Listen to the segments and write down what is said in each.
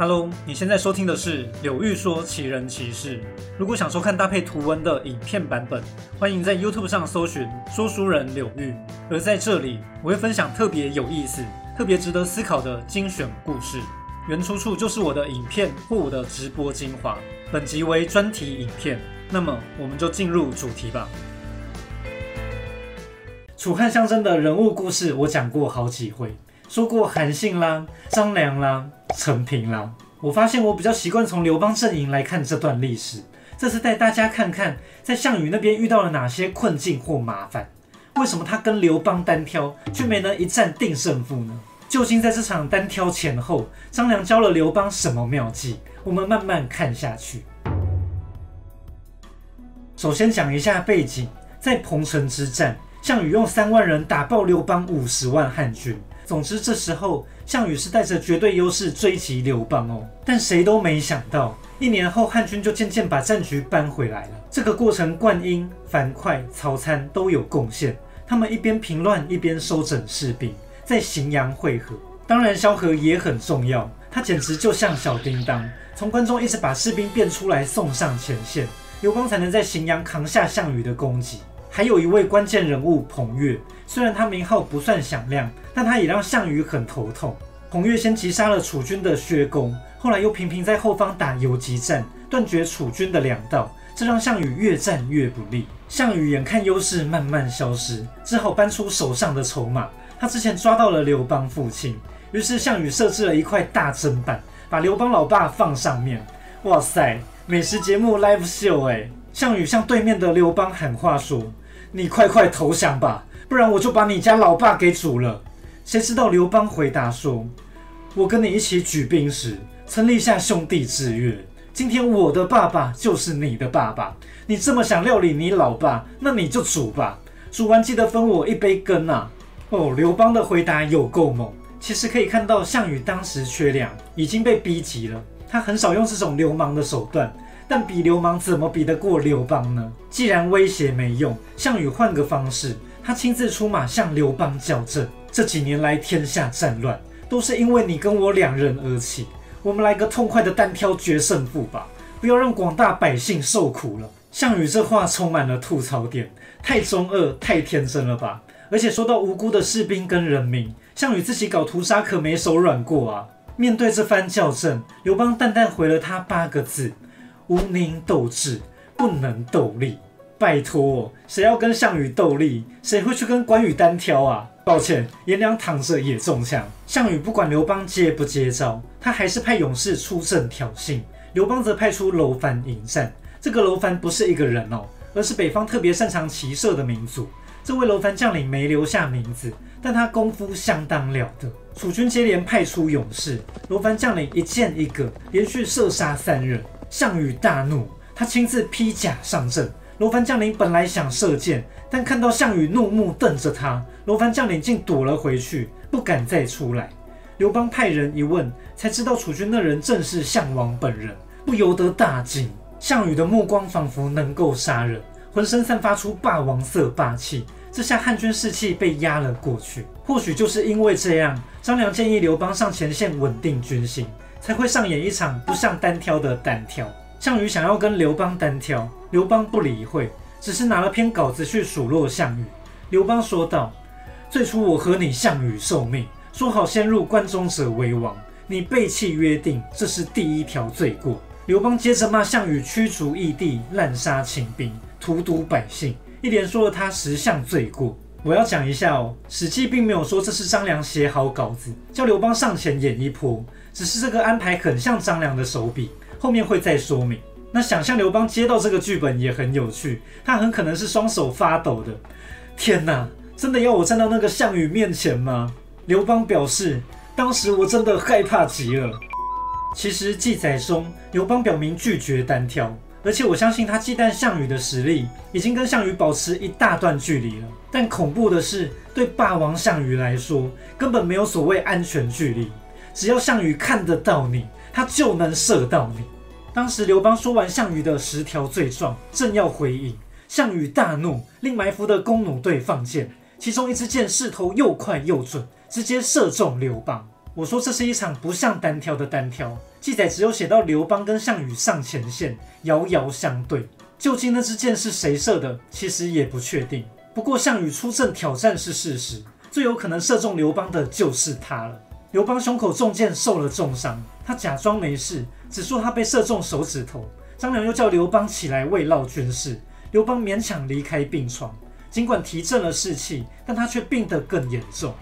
Hello，你现在收听的是柳玉说奇人奇事。如果想收看搭配图文的影片版本，欢迎在 YouTube 上搜寻说书人柳玉。而在这里，我会分享特别有意思、特别值得思考的精选故事，原出处就是我的影片或我的直播精华。本集为专题影片，那么我们就进入主题吧。楚汉相争的人物故事，我讲过好几回。说过韩信啦、张良啦、陈平啦，我发现我比较习惯从刘邦阵营来看这段历史。这次带大家看看，在项羽那边遇到了哪些困境或麻烦？为什么他跟刘邦单挑却没能一战定胜负呢？究竟在这场单挑前后，张良教了刘邦什么妙计？我们慢慢看下去。首先讲一下背景，在彭城之战，项羽用三万人打爆刘邦五十万汉军。总之，这时候项羽是带着绝对优势追击刘邦哦，但谁都没想到，一年后汉军就渐渐把战局扳回来了。这个过程，灌婴、樊哙、曹参都有贡献，他们一边平乱，一边收整士兵，在荥阳会合。当然，萧何也很重要，他简直就像小叮当，从关中一直把士兵变出来送上前线，刘邦才能在荥阳扛下项羽的攻击。还有一位关键人物彭越，虽然他名号不算响亮，但他也让项羽很头痛。彭越先击杀了楚军的薛公，后来又频频在后方打游击战，断绝楚军的粮道，这让项羽越战越不利。项羽眼看优势慢慢消失，只好搬出手上的筹码。他之前抓到了刘邦父亲，于是项羽设置了一块大砧板，把刘邦老爸放上面。哇塞，美食节目 live show 哎！项羽向对面的刘邦喊话说。你快快投降吧，不然我就把你家老爸给煮了。谁知道刘邦回答说：“我跟你一起举兵时，曾立下兄弟之约。今天我的爸爸就是你的爸爸。你这么想料理你老爸，那你就煮吧。煮完记得分我一杯羹啊！”哦，刘邦的回答有够猛。其实可以看到，项羽当时缺粮，已经被逼急了。他很少用这种流氓的手段。但比流氓怎么比得过刘邦呢？既然威胁没用，项羽换个方式，他亲自出马向刘邦校正。这几年来天下战乱，都是因为你跟我两人而起。我们来个痛快的单挑决胜负吧，不要让广大百姓受苦了。项羽这话充满了吐槽点，太中二、太天真了吧？而且说到无辜的士兵跟人民，项羽自己搞屠杀可没手软过啊。面对这番校正，刘邦淡淡回了他八个字。无宁斗智，不能斗力。拜托，谁要跟项羽斗力？谁会去跟关羽单挑啊？抱歉，颜良躺着也中枪。项羽不管刘邦接不接招，他还是派勇士出阵挑衅。刘邦则派出楼烦迎战。这个楼烦不是一个人哦，而是北方特别擅长骑射的民族。这位楼烦将领没留下名字，但他功夫相当了得。楚军接连派出勇士，楼烦将领一箭一个，连续射杀三人。项羽大怒，他亲自披甲上阵。罗凡将领本来想射箭，但看到项羽怒目瞪着他，罗凡将领竟躲了回去，不敢再出来。刘邦派人一问，才知道楚军那人正是项王本人，不由得大惊。项羽的目光仿佛能够杀人，浑身散发出霸王色霸气，这下汉军士气被压了过去。或许就是因为这样，张良建议刘邦上前线稳定军心。才会上演一场不像单挑的单挑。项羽想要跟刘邦单挑，刘邦不理会，只是拿了篇稿子去数落项羽。刘邦说道：“最初我和你项羽受命，说好先入关中者为王，你背弃约定，这是第一条罪过。”刘邦接着骂项羽驱逐异地、滥杀秦兵、荼毒百姓，一连说了他十项罪过。我要讲一下哦，《史记》并没有说这是张良写好稿子，叫刘邦上前演一波。只是这个安排很像张良的手笔，后面会再说明。那想象刘邦接到这个剧本也很有趣，他很可能是双手发抖的。天哪，真的要我站到那个项羽面前吗？刘邦表示，当时我真的害怕极了。其实记载中，刘邦表明拒绝单挑，而且我相信他忌惮项羽的实力已经跟项羽保持一大段距离了。但恐怖的是，对霸王项羽来说，根本没有所谓安全距离。只要项羽看得到你，他就能射到你。当时刘邦说完项羽的十条罪状，正要回应，项羽大怒，令埋伏的弓弩队放箭，其中一支箭势头又快又准，直接射中刘邦。我说这是一场不像单挑的单挑，记载只有写到刘邦跟项羽上前线，遥遥相对。究竟那支箭是谁射的，其实也不确定。不过项羽出阵挑战是事实，最有可能射中刘邦的就是他了。刘邦胸口中箭，受了重伤，他假装没事，只说他被射中手指头。张良又叫刘邦起来慰劳军士，刘邦勉强离开病床，尽管提振了士气，但他却病得更严重。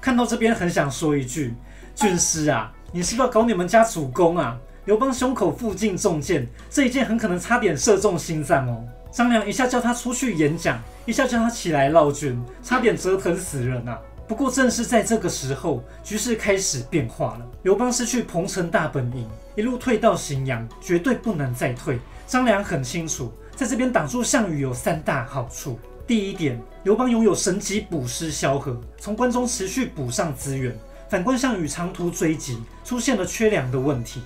看到这边，很想说一句：军师啊，你是不是要搞你们家主公啊？刘邦胸口附近中箭，这一箭很可能差点射中心脏哦。张良一下叫他出去演讲，一下叫他起来闹军，差点折腾死人啊！不过正是在这个时候，局势开始变化了。刘邦失去彭城大本营，一路退到荥阳，绝对不能再退。张良很清楚，在这边挡住项羽有三大好处：第一点，刘邦拥有神级补师萧何，从关中持续补上资源；反观项羽长途追击，出现了缺粮的问题。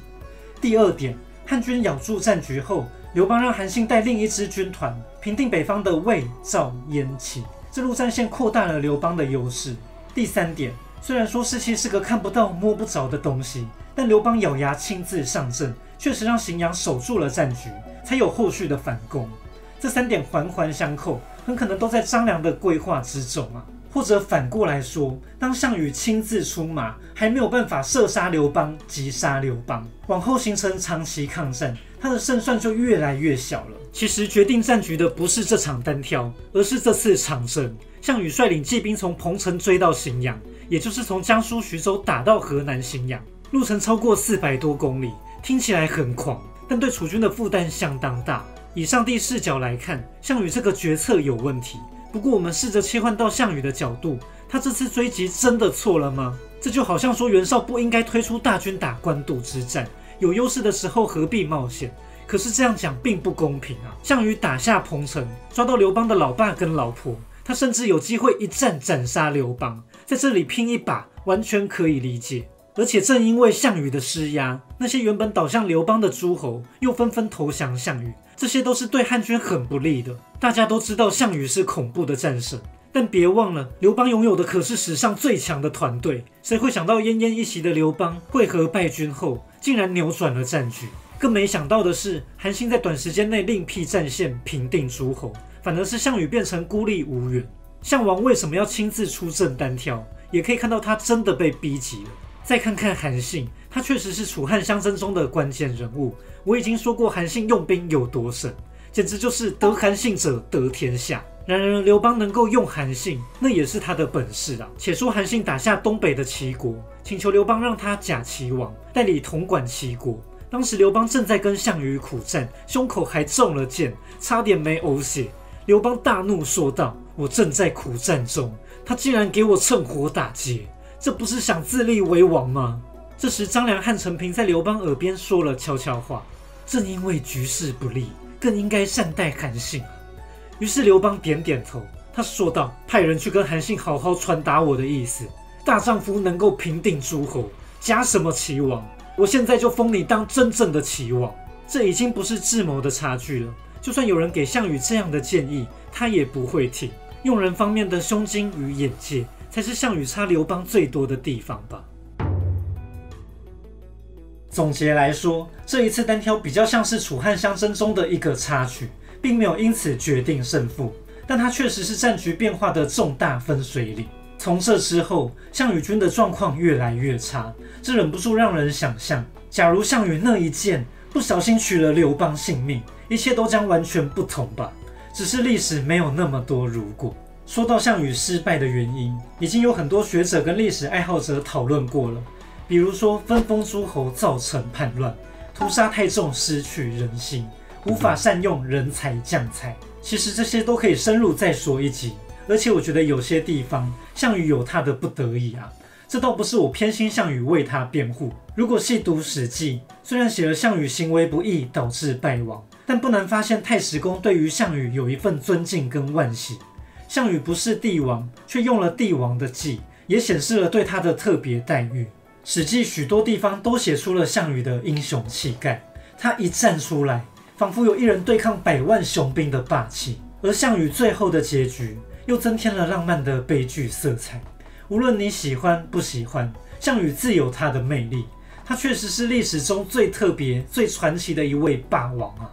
第二点，汉军咬住战局后，刘邦让韩信带另一支军团平定北方的魏、赵、燕、齐，这路战线扩大了刘邦的优势。第三点，虽然说士气是个看不到摸不着的东西，但刘邦咬牙亲自上阵，确实让荥阳守住了战局，才有后续的反攻。这三点环环相扣，很可能都在张良的规划之中啊。或者反过来说，当项羽亲自出马，还没有办法射杀刘邦、击杀刘邦，往后形成长期抗战，他的胜算就越来越小了。其实决定战局的不是这场单挑，而是这次长征。项羽率领骑兵从彭城追到荥阳，也就是从江苏徐州打到河南荥阳，路程超过四百多公里，听起来很狂，但对楚军的负担相当大。以上帝视角来看，项羽这个决策有问题。不过，我们试着切换到项羽的角度，他这次追击真的错了吗？这就好像说袁绍不应该推出大军打官渡之战，有优势的时候何必冒险？可是这样讲并不公平啊！项羽打下彭城，抓到刘邦的老爸跟老婆，他甚至有机会一战斩杀刘邦，在这里拼一把，完全可以理解。而且正因为项羽的施压，那些原本倒向刘邦的诸侯又纷纷投降项羽。这些都是对汉军很不利的。大家都知道项羽是恐怖的战神，但别忘了刘邦拥有的可是史上最强的团队。谁会想到奄奄一息的刘邦会合败军后，竟然扭转了战局？更没想到的是，韩信在短时间内另辟战线，平定诸侯，反而是项羽变成孤立无援。项王为什么要亲自出阵单挑？也可以看到他真的被逼急了。再看看韩信，他确实是楚汉相争中的关键人物。我已经说过韩信用兵有多神，简直就是得韩信者得天下。然而刘邦能够用韩信，那也是他的本事啊。且说韩信打下东北的齐国，请求刘邦让他假齐王，代理统管齐国。当时刘邦正在跟项羽苦战，胸口还中了箭，差点没呕血。刘邦大怒说道：“我正在苦战中，他竟然给我趁火打劫，这不是想自立为王吗？”这时，张良和陈平在刘邦耳边说了悄悄话：“正因为局势不利，更应该善待韩信。”于是刘邦点点头，他说道：“派人去跟韩信好好传达我的意思。大丈夫能够平定诸侯，假什么齐王？我现在就封你当真正的齐王。”这已经不是智谋的差距了。就算有人给项羽这样的建议，他也不会听。用人方面的胸襟与眼界，才是项羽差刘邦最多的地方吧。总结来说，这一次单挑比较像是楚汉相争中的一个插曲，并没有因此决定胜负。但它确实是战局变化的重大分水岭。从这之后，项羽军的状况越来越差，这忍不住让人想象：假如项羽那一箭不小心取了刘邦性命，一切都将完全不同吧。只是历史没有那么多如果。说到项羽失败的原因，已经有很多学者跟历史爱好者讨论过了。比如说，分封诸侯造成叛乱，屠杀太重失去人心，无法善用人才将才。其实这些都可以深入再说一集。而且我觉得有些地方项羽有他的不得已啊，这倒不是我偏心项羽为他辩护。如果细读史记，虽然写了项羽行为不义导致败亡，但不难发现太史公对于项羽有一份尊敬跟惋惜。项羽不是帝王，却用了帝王的计，也显示了对他的特别待遇。史记许多地方都写出了项羽的英雄气概，他一站出来，仿佛有一人对抗百万雄兵的霸气。而项羽最后的结局又增添了浪漫的悲剧色彩。无论你喜欢不喜欢，项羽自有他的魅力，他确实是历史中最特别、最传奇的一位霸王啊。